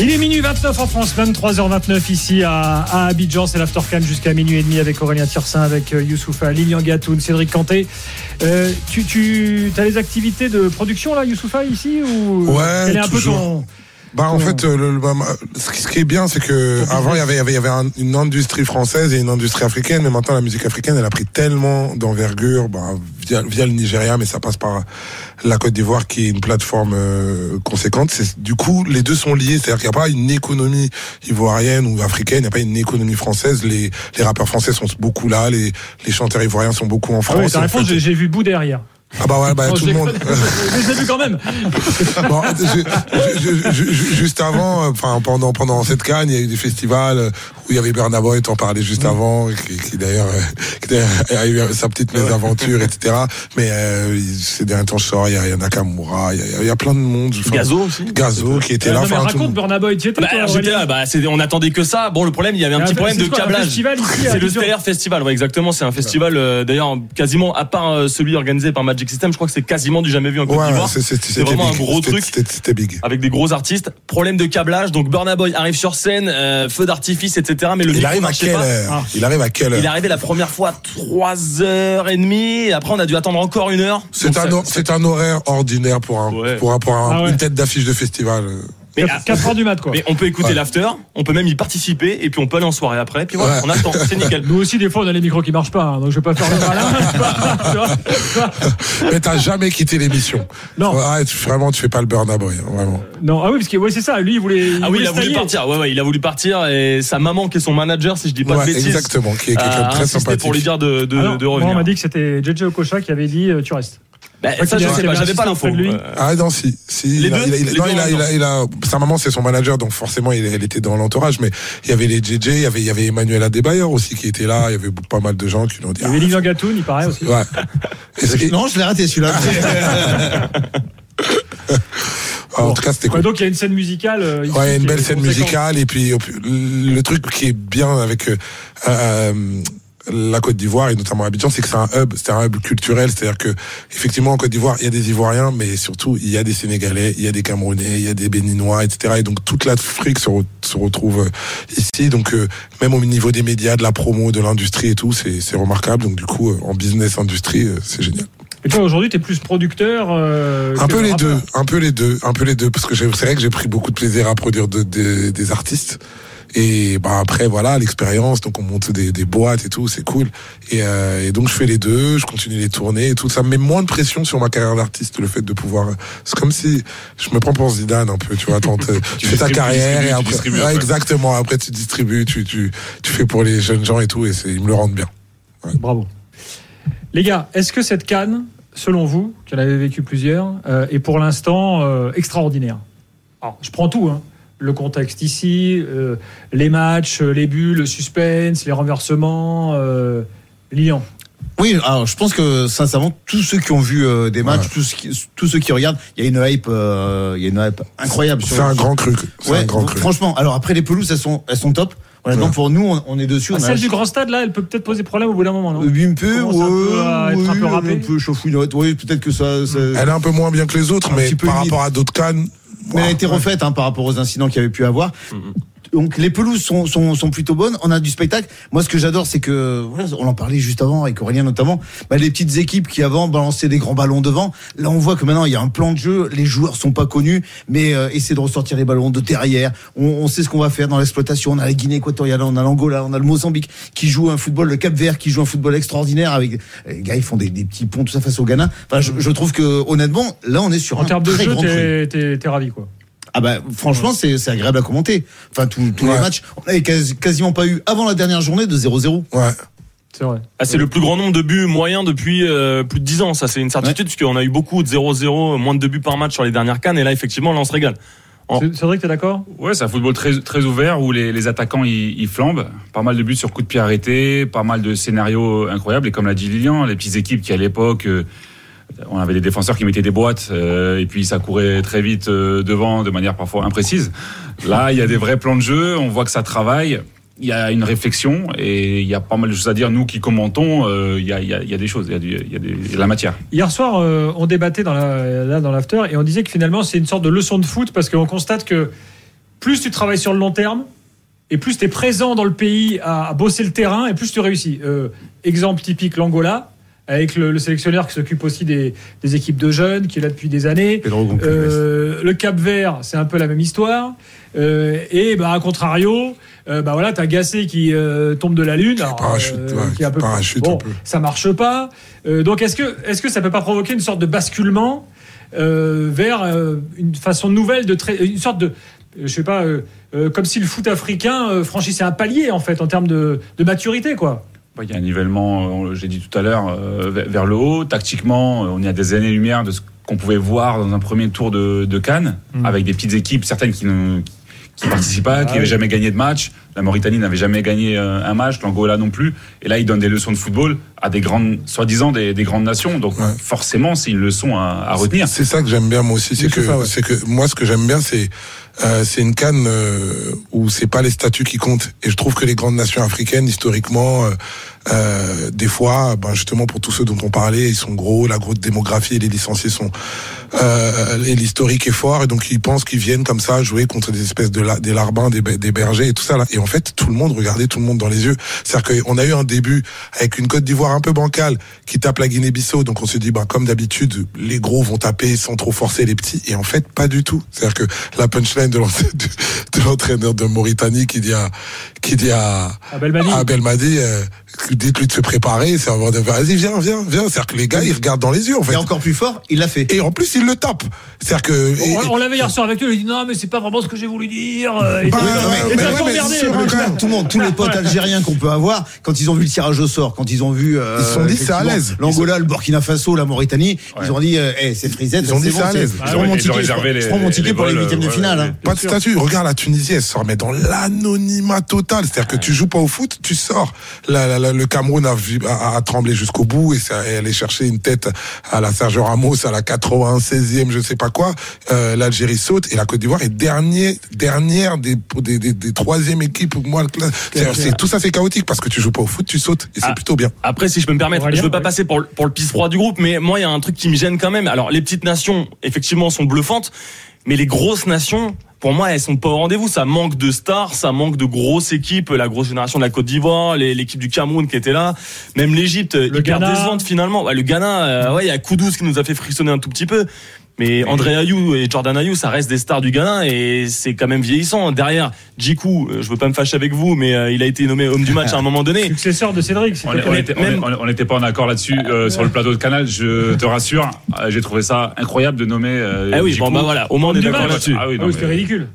Il est minuit 29 en France, 23h29 ici à, à Abidjan. C'est l'Aftercan jusqu'à minuit et demi avec Aurélien Tirsin, avec euh, Youssoufa, Lilian Gatoun, Cédric Canté. Euh, tu, tu as les activités de production là, Youssoufa, ici ou Ouais, est un peu toujours. ton. Bah en fait, euh, le, le- bah, ce qui- ce qui est bien, c'est que avant il y avait, il y avait, il y avait un- une industrie française et une industrie africaine, mais maintenant la musique africaine, elle a pris tellement d'envergure bah, via, via le Nigeria, mais ça passe par la Côte d'Ivoire qui est une plateforme euh, conséquente. C'est du coup les deux sont liés, c'est-à-dire qu'il n'y a pas une économie ivoirienne ou africaine, il n'y a pas une économie française. Les, les rappeurs français sont beaucoup là, les, les chanteurs ivoiriens sont beaucoup en Ah France. oui, ta En fait- j'ai- j'ai vu bout derrière. Ah bah ouais, bah, tout le monde. Mais je l'ai vu quand même. Bon, je- je- je- je- juste avant, euh, enfin pendant pendant cette canne, il y a eu des festivals euh, où il y avait Burna Boy, t'en parlais juste avant, qui, qui d'ailleurs euh, a eu sa petite mésaventure, etc. Mais euh, ces derniers temps, je sors, il y a, il y a Nakamura, il y a, il y a plein de monde. Enfin, Gazo aussi. Gazo qui était là. non, mais raconte Boy, tu étais, Bah, là, bah, on attendait que ça. Bon, le problème, il y avait un Ah, petit c'est problème de câblage. festival ici, à C'est le Stellaire Festival, ouais, exactement. C'est un festival, euh, d'ailleurs, quasiment, à part euh, celui organisé par Magic System, je crois que c'est quasiment du jamais vu en Côte d'Ivoire. c'est- vraiment un gros truc. C'était c'était big. Avec des gros artistes. Problème de câblage. Donc, Burna Boy arrive sur scène, euh, feu d'artifice, etc. Mais le Il arrive à quelle pas. heure Ah. Il arrive à quelle Il est heure arrivé la première fois 3h30 et après on a dû attendre encore une heure. C'est un, ça- un horaire ordinaire pour un, Ouais. pour un, pour un- Ah ouais. une tête d'affiche de festival. Mais, 4 heures du mat, quoi. mais on peut écouter Ouais. l'after, on peut même y participer et puis on peut aller en soirée après. Puis voilà, Ouais. on attend, c'est nickel. Nous aussi, des fois, on a les micros qui marchent pas, hein, donc je vais pas faire le malin. Mais t'as jamais quitté l'émission. Non. Ouais, tu- vraiment, tu fais pas le Burna Boy, hein, vraiment. Non, ah oui, parce que ouais, c'est ça. Lui, il voulait. Ah oui, voulait il a voulu partir. Ouais, ouais, il a voulu partir et sa maman, qui est son manager, si je dis pas Ouais, de bêtises, exactement, qui est quelqu'un de très sympathique. pour lui dire de, de, Ah non, de moi, on revenir. m'a dit que c'était JJ Okocha qui avait dit euh, tu restes. Bah, ça, je sais pas, j'avais pas l'info. auprès de lui. Ah non, si. il a- deux il a- il a- Les non, deux il en a, même il a, il a- sa maman, c'est son manager, donc forcément, il, elle était dans l'entourage. Mais il y avait les JJ, il y avait, il y avait Emmanuel Adebayor aussi qui était là. Il y avait pas mal de gens qui l'ont dit. Il y avait Lilian Gatoun, il paraît aussi. ouais. Non, je l'ai raté celui-là. ah, en tout cas, c'était Ouais, cool. donc il y a une scène musicale. euh, ici Ouais, il y a une belle scène musicale et puis le truc qui est bien avec euh, euh, la Côte d'Ivoire et notamment Abidjan, c'est que c'est un hub, c'est un hub culturel, c'est-à-dire que effectivement en Côte d'Ivoire il y a des Ivoiriens, mais surtout il y a des Sénégalais, il y a des Camerounais, il y a des Béninois, etc. Et donc toute l'Afrique se, re- se retrouve euh, ici. Donc euh, même au niveau des médias, de la promo, de l'industrie et tout, c'est remarquable. Donc du coup euh, en business industrie, euh, c'est génial. Et toi, aujourd'hui, tu es plus producteur. euh, Un peu les rappeur. deux, un peu les deux, un peu les deux, parce que c'est vrai que j'ai pris beaucoup de plaisir à produire de- de- des artistes. Et bah après voilà l'expérience, donc on monte des, des boîtes et tout, c'est cool. Et, euh, et donc je fais les deux, je continue les tournées et tout. Ça me met moins de pression sur ma carrière d'artiste, le fait de pouvoir. C'est comme si je me prends pour Zidane un peu, tu vois. attends, t'es- tu fais ta carrière et après, distribues Ouais, après. exactement. Après tu distribues, tu tu tu fais pour les jeunes gens et tout, et ils me le rendent bien. Bravo. Les gars, est-ce que cette canne, selon vous, en avez vécu plusieurs, euh, est pour l'instant euh, extraordinaire? Alors, je prends tout, hein. Le contexte ici, euh, les matchs, euh, les buts, le suspense, les renversements. Euh, Lilian. Oui, alors je pense que sincèrement, tous ceux qui ont vu euh, des matchs, Ouais. tous, ceux qui- tous ceux qui regardent, il y a une hype, euh, il y a une hype incroyable. sur- C'est un grand cru. C'est Ouais, un grand cru. franchement. Alors après les pelouses, elles sont, elles sont top. Ouais. pour nous, on, on est dessus. Ah, on celle du grand stade, là, elle peut peut-être poser problème au bout d'un moment, non? Un peu, ouais, un peu oui, un peu chauffouinotte. Oui, peut-être que ça. ça- Elle est un peu moins bien que les autres, Un mais petit peu par rapport à d'autres cannes. Mais elle a été refaite hein, par rapport aux incidents qu'il y avait pu avoir. Donc les pelouses sont, sont, sont plutôt bonnes. On a du spectacle. Moi, ce que j'adore, c'est que voilà, on en parlait juste avant avec Aurélien notamment. Bah, les petites équipes qui avant balançaient des grands ballons devant. Là, on voit que maintenant il y a un plan de jeu. Les joueurs sont pas connus, mais euh, de ressortir les ballons de derrière. On, on sait ce qu'on va faire dans l'exploitation. On a la Guinée équatoriale, on a l'Angola, on a le Mozambique qui joue un football, le Cap Vert qui joue un football extraordinaire avec les gars ils font des, des petits ponts tout ça face au Ghana. Enfin, je, je trouve que honnêtement, là, on est sur En un termes de très jeu, t'es ravi, quoi. Ah bah franchement c'est c'est agréable à commenter. Enfin tous tous Ouais. les matchs, on avait quasi- quasiment pas eu avant la dernière journée de 0-0. Ouais. C'est vrai. Ah, c'est le plus grand nombre de buts moyens depuis euh, plus de 10 ans. Ça, c'est une certitude, puisqu'on a eu beaucoup de 0-0, moins de 2 buts par match sur les dernières cannes. Et là, effectivement, là, on se régale. C'est- Cédric, t'es d'accord? Ouais, c'est un football très, très ouvert où les, les attaquants ils, ils flambent. Pas mal de buts sur coup de pied arrêté, pas mal de scénarios incroyables. Et comme l'a dit Lilian, les petites équipes qui à l'époque euh, on avait des défenseurs qui mettaient des boîtes euh, et puis ça courait très vite euh, devant de manière parfois imprécise. Là, il y a des vrais plans de jeu, on voit que ça travaille. Il y a une réflexion et il y a pas mal de choses à dire. Nous qui commentons, euh, il, y a, des choses, il y a, il y a de la matière. Hier soir, on débattait dans l'after et on disait que finalement c'est une sorte de leçon de foot parce qu'on constate que plus tu travailles sur le long terme et plus tu es présent dans le pays à, bosser le terrain et plus tu réussis. Exemple typique, l'Angola, avec le, le sélectionneur qui s'occupe aussi des, des équipes de jeunes, qui est là depuis des années. Euh, le Cap Vert, c'est un peu la même histoire. Euh, et bah, à contrario, euh, bah voilà, t'as Gassé qui euh, tombe de la lune, alors, parachute, ouais, qui est un peu parachute bon, un peu. ça marche pas. Euh, donc est-ce que est-ce que ça peut pas provoquer une sorte de basculement euh, vers euh, une façon nouvelle de une sorte de euh, je sais pas euh, euh, comme si le foot africain euh, franchissait un palier en fait en termes de, de maturité quoi. Il y a un nivellement, euh, j'ai dit tout à l'heure, euh, vers le haut. Tactiquement, euh, on est à des années-lumière de ce qu'on pouvait voir dans un premier tour de, de Cannes, Mm. avec des petites équipes, certaines qui ne qui participent pas, qui Ah n'avaient oui. jamais gagné de match. La Mauritanie n'avait jamais gagné un match, l'Angola non plus. Et là, ils donnent des leçons de football à des grandes, soi-disant des, des grandes nations. Donc Ouais. forcément, c'est une leçon à, à retenir. C'est ça que j'aime bien moi aussi, c'est que ouais. que moi ce que j'aime bien c'est euh, c'est une canne euh, où c'est pas les statuts qui comptent. Et je trouve que les grandes nations africaines historiquement euh, euh, des fois ben justement pour tous ceux dont on parlait ils sont gros la grosse démographie les licenciés sont euh, et l'historique est fort et donc ils pensent qu'ils viennent comme ça jouer contre des espèces de la, des larbins des, be- des bergers et tout ça là. Et en fait tout le monde regardait tout le monde dans les yeux. C'est-à-dire qu'on a eu un début avec une Côte d'Ivoire un peu bancale qui tape la Guinée-Bissau donc on se dit ben comme d'habitude les gros vont taper sans trop forcer les petits. Et en fait pas du tout. C'est-à-dire que la punchline de l'entra- de- de l'entraîneur de Mauritanie qui dit à qui dit à À Belmadi. à Belmadi euh, dites-lui de se préparer c'est avoir de vas-y viens viens viens c'est-à-dire que les gars ils regardent dans les yeux en fait Et encore plus fort, il l'a fait. et en plus il le tape c'est-à-dire que et- On, on l'avait hier soir avec lui, il dit non mais c'est pas vraiment ce que j'ai voulu dire. Et Bah, ouais, mais ouais, mais. Tout le monde, tous les potes algériens qu'on peut avoir, quand ils ont vu le tirage au sort, quand ils ont vu, euh, Ils se sont dit, c'est à l'aise. L'Angola, le Burkina Faso, la Mauritanie, Ouais. ils ont dit, euh, hey, c'est frisette, Ils ont dit, c'est à l'aise. Prends ont- mon ticket, je réservé prends- je les- prends mon ticket pour les huitièmes de ouais, finale. ouais, hein. Pas de statut. Regarde la Tunisie, elle se remet dans l'anonymat total. C'est-à-dire que tu joues pas au foot, tu sors. La- la- la- le Cameroun a, vu- a, a tremblé jusqu'au bout et ça, et aller chercher une tête à la Sergio Ramos à la 96e, je sais pas quoi. Euh, L'Algérie saute et la Côte d'Ivoire est dernier, dernière des, des, des, des troisième équipes. Moi, c'est, c'est- tout ça c'est chaotique parce que tu joues pas au foot, tu sautes et c'est Ah. plutôt bien. Après, si je peux me permettre, Aurélien, je veux pas ouais. passer pour, le- pour le pisse froid du groupe, mais moi, il y a un truc qui me gêne quand même. Alors, les petites nations, effectivement, sont bluffantes, mais les grosses nations, pour moi, elles sont pas au rendez-vous. Ça manque de stars, ça manque de grosses équipes. La grosse génération de la Côte d'Ivoire, l'équipe du Cameroun qui était là, même l'Égypte, hyper Ghana. décevante finalement. Ouais, le Ghana, euh, ouais, il y a Koudous qui nous a fait frissonner un tout petit peu. Mais André Ayou et Jordan Ayou, ça reste des stars du Ghana et c'est quand même vieillissant. Derrière, Djikou, euh, je veux pas me fâcher avec vous, mais euh, il a été nommé homme du match à un moment donné. Successeur de Cédric. c'est On même- n'était pas en accord là-dessus euh, sur le plateau de Canal, je te rassure. J'ai trouvé ça incroyable de nommer. euh, Ah oui, bon bah voilà, au moins on Homme est du d'accord match. là-dessus. Ah oui, Ah non, oui, c'était mais- ridicule.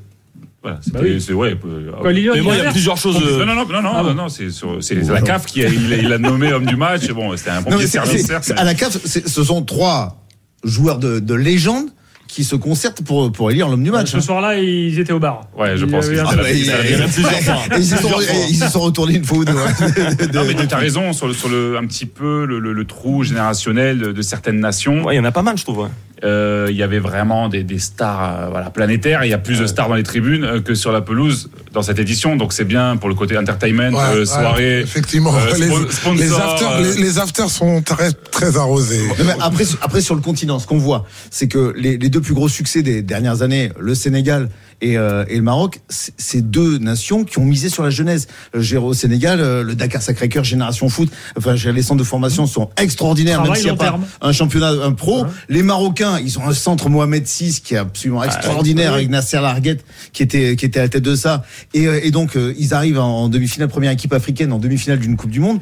Voilà, Bah oui. c'est ouais. Quoi, Mais moi, il y a plusieurs choses. Non, non, non, non, non, Ah bon non, non, c'est sur- c'est la CAF qui a, il a, il a nommé homme du match. Bon, c'était un bon Non, mais pied c'est- service, à la CAF, ce sont trois joueurs de, de légende qui se concertent pour, pour élire l'homme du match. Ce hein. soir-là, ils étaient au bar. Ouais, je pense bah, il- Il ils se sont, et ils se sont retournés une fois ou deux. hein, Non, mais tu as raison sur, le, sur le, un petit peu le, le- le trou générationnel de, de certaines nations. Ouais, il y en a pas mal, je trouve. ouais. Euh, Il y avait vraiment des, des stars euh, voilà, planétaires. Il y a plus de stars dans les tribunes euh, que sur la pelouse dans cette édition. Donc c'est bien pour le côté entertainment, Ouais, euh, ouais, soirée. effectivement, euh, les, spon- sponsor, les, afters, euh, les, les afters sont très, très arrosés. Non, mais après, après, sur le continent, ce qu'on voit, c'est que les, les deux plus gros succès des dernières années, le Sénégal et, euh, et le Maroc, c'est deux nations qui ont misé sur la jeunesse. J'ai au Sénégal, euh, le Dakar Sacré-Cœur, Génération Foot, enfin, les centres de formation sont extraordinaires, Travail même s'il n'y a pas terme. un championnat, un pro. Ouais. Les Marocains, ils ont un centre Mohamed VI qui est absolument extraordinaire oui. avec Nasser Larguette qui était, qui était à la tête de ça. Et, euh, et donc, euh, ils arrivent en, en demi-finale, première équipe africaine en demi-finale d'une Coupe du Monde.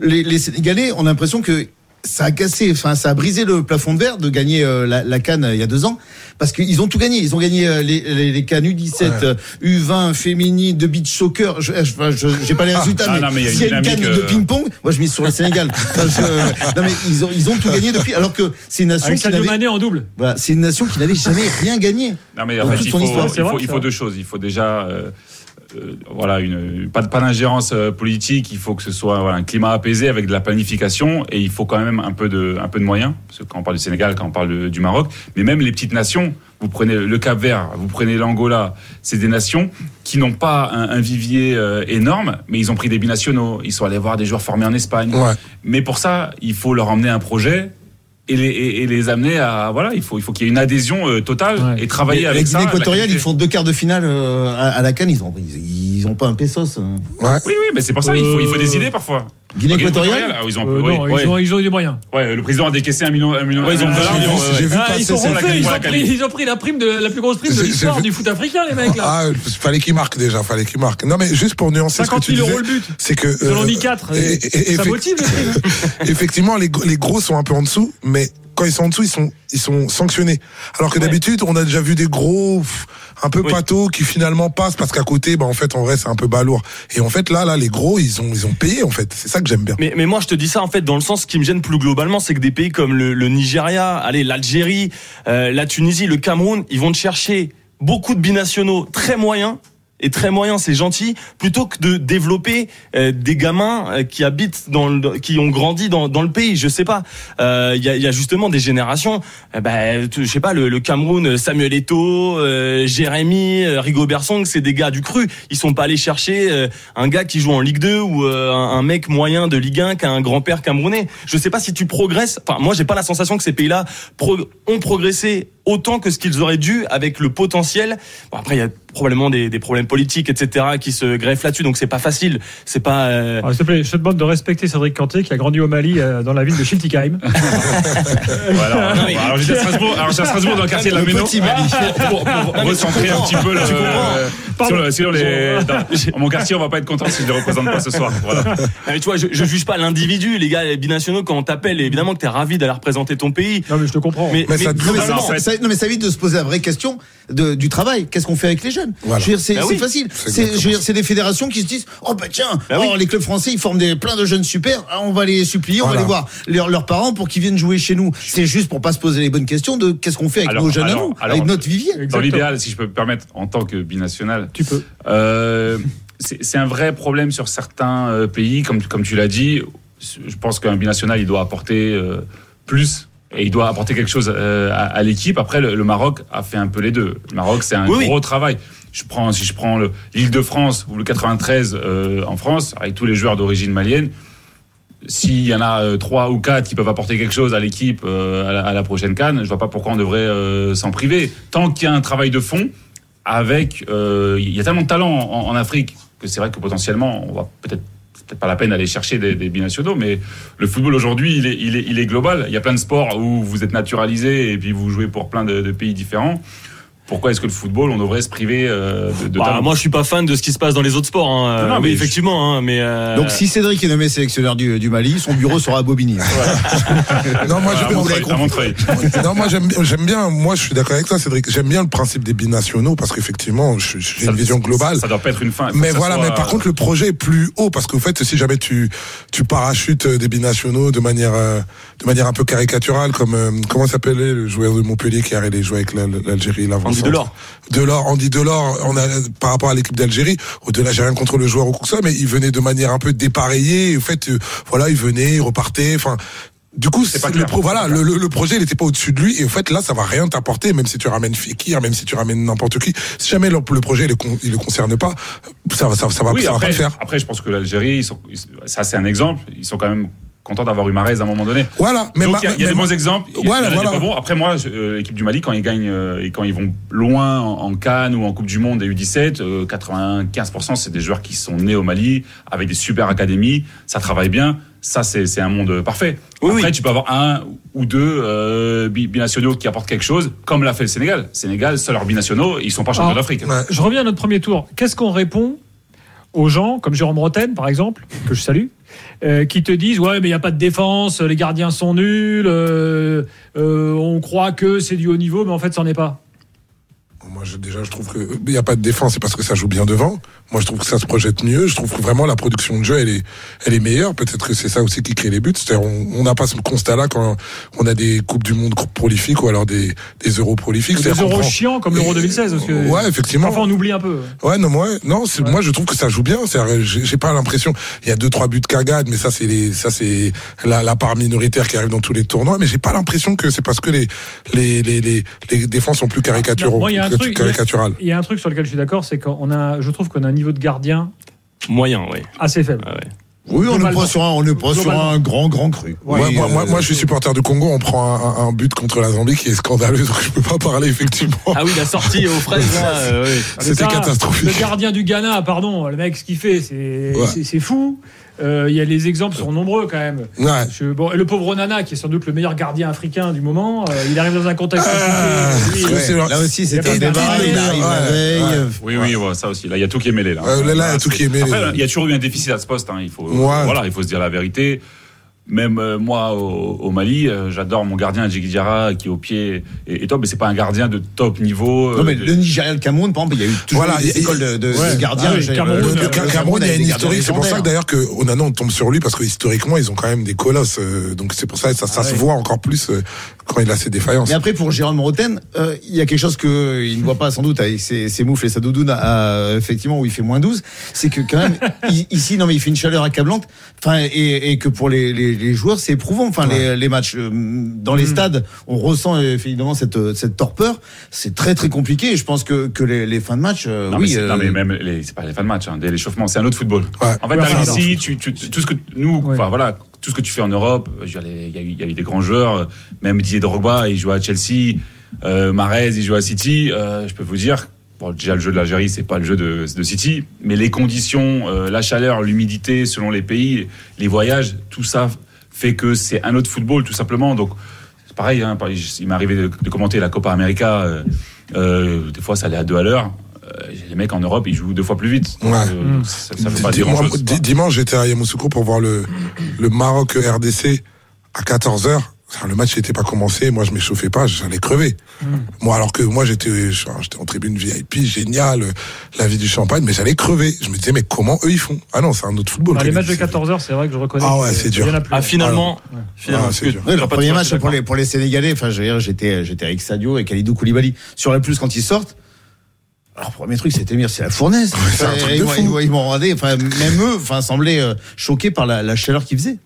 Les, les Sénégalais, on a l'impression que ça a cassé, enfin ça a brisé le plafond de verre de gagner euh, la, la Cannes euh, il y a deux ans, parce qu'ils ont tout gagné. Ils ont gagné euh, les, les, les Cannes U17, Ouais. euh, U20 féminine, de beach soccer. Je je- je- j'ai pas les résultats, Ah, mais non, mais il y a une s'il y a une Cannes dynamique, de euh, ping-pong, moi je mise sur le Sénégal. Enfin, je- non mais ils ont ils ont tout gagné depuis, alors que c'est une nation Avec qui n'avait Mané en double. voilà, c'est une nation qui n'avait jamais rien gagné. Non mais en fait, il faut, histoire, il c'est vrai, faut, il faut deux choses. Il faut déjà euh, voilà, une, pas, d'ingérence euh, politique. Il faut que ce soit voilà, un climat apaisé avec de la planification et il faut quand même un peu de, un peu de moyens. Parce que quand on parle du Sénégal, quand on parle de- du Maroc, mais même les petites nations, vous prenez le Cap Vert, vous prenez l'Angola, c'est des nations qui n'ont pas un, un vivier euh, énorme, mais ils ont pris des binationaux. Ils sont allés voir des joueurs formés en Espagne. Ouais. Mais pour ça, il faut leur emmener un projet. Et les, et- et les amener à voilà il faut il faut qu'il y ait une adhésion euh, totale Ouais. et travailler La avec ça équatoriale, ils font deux quarts de finale euh, à, à la Cannes. Ils ont, ils, ils ont pas un pesos. hein. Ouais. Oui, oui, mais c'est pour ça, il faut, il faut Euh, des idées parfois. Guinée équatoriale. ah, ils ont, Euh, oui, non, ouais. ils, ont, ils ont eu des moyens. Ouais, le président a décaissé un million, un million, Ouais, ils ont ils, ont pris, la prime de la plus grosse prime de l'histoire du foot africain, les mecs là. Ah, fallait qu'il marque déjà, fallait qu'il marque. Non, mais juste pour nuancer ce que 50 tu 000 disais, euros le but. c'est que Selon euh, dit 4. et- et- et ça effect- motive le prix. effectivement, les, gros- les gros sont un peu en dessous, mais quand ils sont en dessous, ils sont, ils sont sanctionnés. Alors que Ouais. d'habitude, on a déjà vu des gros, pff, un peu Oui. qui finalement passent parce qu'à côté, bah, en fait, en vrai, c'est un peu balourd. Et en fait, là, là, les gros, ils ont, ils ont payé, en fait. C'est ça que j'aime bien. Mais, mais moi, je te dis ça en fait dans le sens qui me gêne plus globalement, c'est que des pays comme le, le Nigeria, allez, l'Algérie, euh, la Tunisie, le Cameroun, ils vont te chercher beaucoup de binationaux très moyens. Et très moyens, c'est gentil, plutôt que de développer euh, des gamins euh, qui habitent dans le, qui ont grandi dans, dans le pays. Je sais pas. Euh, Il y, a, y a justement des générations. euh, bah, je sais pas, le, le Cameroun, Samuel Eto'o, euh, Jérémy, euh, Rigobert Song, c'est des gars du cru. Ils sont pas allés chercher euh, un gars qui joue en Ligue 2 ou euh, un, mec moyen de Ligue 1 qui a un grand-père camerounais. Je sais pas si tu progresses. Enfin, moi, j'ai pas la sensation que ces pays-là ont progressé autant que ce qu'ils auraient dû avec le potentiel. Bon, après, il y a probablement des, des problèmes politiques, etc., qui se greffent là-dessus, donc c'est pas facile. C'est pas. euh, Alors, S'il te plaît, je te demande de respecter Cédric Canté qui a grandi au Mali euh, dans la ville de Schiltigheim. Voilà. Non, mais- Alors j'étais à Strasbourg, alors j'étais à Strasbourg dans le quartier de la Méno. Pour, pour mais recentrer un petit peu le. euh, Pardon. sur le- sur les- dans mon quartier, on va pas être content si je les représente pas ce soir. Voilà. mais tu vois, je, je juge pas l'individu, les gars, les binationaux, quand on t'appelle, évidemment que t'es ravi d'aller représenter ton pays. Non, mais je te comprends. Mais, Mais ça- mais globalement, ça, ça- non, mais ça évite de se poser la vraie question de, du travail. Qu'est-ce qu'on fait avec les jeunes Voilà. Je veux dire, c'est Bah oui. facile. C'est des fédérations qui se disent Oh bah tiens, Bah oh, oui. les clubs français ils forment des, plein de jeunes super. Ah, on va les supplier, on va aller voir leurs, parents pour qu'ils viennent jouer chez nous. C'est juste pour pas se poser les bonnes questions de qu'est-ce qu'on fait avec Alors- nos jeunes à nous, alors- avec notre vivier. Dans l'idéal, si je peux me permettre, en tant que binational, Tu peux. Euh, c'est c'est un vrai problème sur certains euh, pays, comme, comme tu l'as dit. Je pense qu'un binational, il doit apporter euh, plus et il doit apporter quelque chose euh, à, à l'équipe. Après, le, le Maroc a fait un peu les deux. Le Maroc, c'est un Oui, oui. gros travail. Je prends, si je prends le- l'Île-de-France ou le 93 euh, en France, avec tous les joueurs d'origine malienne, s'il y en a euh, trois ou quatre qui peuvent apporter quelque chose à l'équipe euh, à, la, à la prochaine canne, je vois pas pourquoi on devrait euh, s'en priver. Tant qu'il y a un travail de fond, avec, il y a tellement de talent en, en Afrique que c'est vrai que potentiellement, on va peut-être peut-être pas la peine d'aller chercher des, des binationaux, mais le football aujourd'hui, il est, il, est, il est global. Il y a plein de sports où vous êtes naturalisé et puis vous jouez pour plein de pays différents. Pourquoi est-ce que le football, on devrait se priver euh, de, de bah, moi, je suis pas fan de ce qui se passe dans les autres sports. Hein. Non, mais je- effectivement, hein, mais. euh, Donc si Cédric est nommé sélectionneur du, du Mali, son bureau sera à Bobigny. Montreuil. non, moi j'aime bien, moi je suis d'accord avec toi, Cédric. J'aime bien le principe des binationaux parce qu'effectivement, j'ai Ça- une vision globale. Ça doit pas être une fin. Mais voilà, soit- mais par contre le projet est plus haut parce qu'au fait, si jamais tu tu parachutes euh, des binationaux de manière euh, de manière un peu caricaturale, comme euh, comment s'appelait le joueur de Montpellier qui a allé jouer avec l'Al- l'Algérie, l'avant Andy Delors. Delors, Andy Delors, on a par rapport à l'équipe d'Algérie. Au-delà, j'ai rien contre le joueur ou quoi que ce soit, mais il venait de manière un peu dépareillée. Au fait, euh, voilà, il venait, il repartait. Enfin, du coup, C'est pas le clair. pro- voilà, le, le- le projet, n'était pas au-dessus de lui. Et en fait, là, ça va rien t'apporter, même si tu ramènes Fekir, même si tu ramènes n'importe qui. Si jamais le, le projet, il le, con- il le concerne pas, ça va, ça, ça va, Oui, ça va pas le faire. après, je pense que l'Algérie, ils sont- ils- ça c'est un exemple. Ils sont quand même contents d'avoir eu Marez à un moment donné. Voilà. Mais il y a, il y a mais des bons exemples. il y a- Voilà, y a voilà. pas bons. Après moi, euh, l'équipe du Mali quand ils gagnent euh, et quand ils vont loin en, en Cannes ou en Coupe du Monde et U17, euh, 95% c'est des joueurs qui sont nés au Mali avec des super académies. Ça travaille bien. Ça c'est c'est un monde parfait. Oui, Après oui. tu peux avoir un ou deux euh, bi- binationaux qui apportent quelque chose, comme l'a fait le Sénégal. Sénégal, seuls leurs binationaux, ils sont pas champions d'Afrique. Ouais. Je reviens à notre premier tour. Qu'est-ce qu'on répond aux gens, comme Jérôme Roten, par exemple, que je salue, euh, qui te disent Ouais, mais il n'y a pas de défense, les gardiens sont nuls, euh, euh, on croit que c'est du haut niveau, mais en fait, c'en est pas. Moi, je, déjà, je trouve que il n'y a pas de défense, c'est parce que ça joue bien devant. Moi, je trouve que ça se projette mieux. Je trouve que vraiment la production de jeu, elle est, elle est meilleure. Peut-être que c'est ça aussi qui crée les buts. C'est-à-dire, on n'a pas ce constat-là quand on a des coupes du monde prolifiques ou alors des, des euros prolifiques. Des euros prend- chiants comme l'Euro 2016. Parce que Ouais, effectivement. Parfois, on oublie un peu. Ouais, non, moi, non, moi, je trouve que ça joue bien. J'ai pas l'impression. Il y a deux, trois buts cagades, mais ça, c'est les, ça, c'est la, la part minoritaire qui arrive dans tous les tournois. Mais j'ai pas l'impression que c'est parce que les, les, les, les, les défenses sont plus caricaturaux, Non, moi, il y a un truc- Il y a un truc sur lequel je suis d'accord, c'est qu'on a, je trouve qu'on a un niveau de gardien Moyen, oui. assez faible. Ah ouais. Oui, on n'est Globalement. pas sur un, on pas sur un grand, grand cru. Moi, Oui, moi, moi, euh, moi, je suis supporter du Congo. On prend un, but contre la Zambie qui est scandaleux, donc je peux pas parler effectivement. Ah oui, la sortie aux fraises, là, euh, oui. C'était catastrophique. Le gardien du Ghana, pardon, le mec, ce qu'il fait, c'est Ouais. c'est- c'est fou. Euh, Il y a les exemples sont nombreux quand même. Ouais. Je- bon, et le pauvre Nana, qui est sans doute le meilleur gardien africain du moment, euh, il arrive dans un contexte Ah, compliqué. Oui, c'est- Là aussi, c'est a un débat. Il arrive ouais, Oui, oui, ouais, ça aussi. Là, il y a tout qui est mêlé. Là. Euh, là, là, il y a tout c'est- qui est mêlé. Après, il y a toujours eu un déficit à ce poste. Hein. Il faut, Ouais. voilà, il faut se dire la vérité. Même euh, moi, au, au Mali, euh, j'adore mon gardien Djigui Diarra qui est au pied et, et top, mais c'est pas un gardien de top niveau. euh, Non, mais de- le Nigeria, le Cameroun, par exemple, il y a eu toujours Voilà, des il y a- écoles de, de, Ouais. de gardiens. Ah oui, J'ai- Cameroun, Le, le Ca- Cameroun, il y a une historique. C'est pour ça que gardiens d'ailleurs que Onana, on tombe sur lui parce que historiquement, ils ont quand même des colosses. euh, donc c'est pour ça que ça, ça Ah se voit encore plus euh, quand il a ses défaillances. Mais après, pour Jérôme Roten, euh, il y a quelque chose que il ne voit pas sans doute avec ses, ses moufles et sa doudoune, à, effectivement, où il fait moins 12. C'est que quand même, ici, non, mais il fait une chaleur accablante. Enfin, et, et que pour les, les, les joueurs, c'est éprouvant. Enfin, les, les matchs euh, dans les stades, on ressent euh, évidemment cette, cette torpeur. C'est très, très compliqué. Et je pense que, que les, les fins de match, euh, Non, mais, oui. c'est- non, euh, mais même les, c'est pas les fins de match, hein, dès l'échauffement, c'est un autre football. Ouais. En fait, Ouais, t'arrives ici, tu, tu, tout ce que nous, Ouais. enfin voilà, tout ce que tu fais en Europe, il y, a eu- il y a eu des grands joueurs, euh, même Didier Drogba, il joue à Chelsea, euh, Mahrez, il joue à City. euh, je peux vous dire, bon, déjà le jeu de l'Algérie, c'est pas le jeu de, de City, mais les conditions, euh, la chaleur, l'humidité, selon les pays, les voyages, tout ça fait que c'est un autre football, tout simplement. Donc c'est pareil, hein, il m'est arrivé de, de commenter la Copa América. euh, euh, des fois, ça allait à deux à l'heure. Euh, les mecs en Europe, ils jouent deux fois plus vite. Ouais. euh, Mm. ça, ça veut pas dire Moi, grand chose. di- dimanche, j'étais à Yamoussoukro pour voir le, le Maroc RDC à 14h. Le match n'était pas commencé, moi je m'échauffais pas, j'allais crever. Mm. Moi alors que moi j'étais j'étais en tribune VIP, génial, la vie du champagne, mais j'allais crever. Je me disais mais comment eux ils font? Ah non, c'est un autre football. Les matchs de c'est- 14h, c'est vrai que je reconnais. Ah ouais, c'est dur. Ah, finalement, Ouais. finalement, Ah, que dur. Oui, le premier match pour les, pour les Sénégalais, enfin, je veux dire, j'étais, j'étais avec Sadio et Khalidou Koulibaly. Sur la plus, quand ils sortent, alors, premier truc, c'était dire, c'est la fournaise. un truc de fou. ils m'ont regardé, enfin, même eux, enfin, semblaient euh, choqués par la, la chaleur qu'ils faisaient.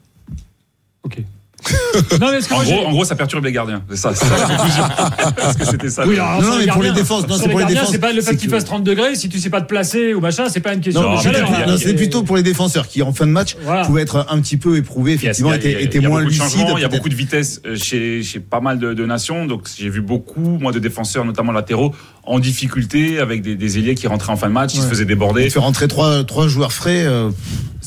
Ok. non, mais En gros, en gros, ça perturbe les gardiens. C'est ça. c'est ça la conclusion. Parce que c'était ça. Oui, alors, Non, mais pour les défenses, c'est pour les défenses, C'est pas le fait qu'il que- fasse 30 degrés. Si tu sais pas te placer ou machin, c'est pas une question Non, de chaleur. hein. non, c'est plutôt pour les défenseurs qui, en fin de match, Voilà. pouvaient être un petit peu éprouvés, effectivement, étaient, moins lucides. il y a beaucoup de vitesse euh, chez, chez pas mal de, de nations. Donc j'ai vu beaucoup, moi, de défenseurs, notamment latéraux, en difficulté avec des, des ailiers qui rentraient en fin de match, ils se faisaient déborder. de faire rentrer trois, trois joueurs frais, euh,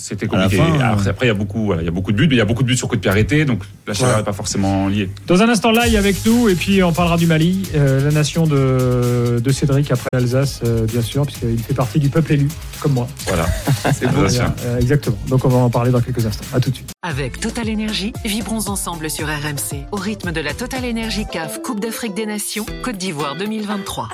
C'était compliqué. fin, Alors, après, il y a beaucoup, voilà, il y a beaucoup de buts, mais il y a beaucoup de buts sur coup de pied arrêté, donc la chaleur Ouais. n'est pas forcément liée. Dans un instant, live avec nous, et puis on parlera du Mali, euh, la nation de, de Cédric après l'Alsace, euh, bien sûr, puisqu'il fait partie du peuple élu, comme moi. Voilà. c'est beau. Euh, exactement. Donc on va en parler dans quelques instants. À tout de suite. Avec Total Énergie, vibrons ensemble sur RMC au rythme de la Total Énergie CAF Coupe d'Afrique des Nations Côte d'Ivoire 2023.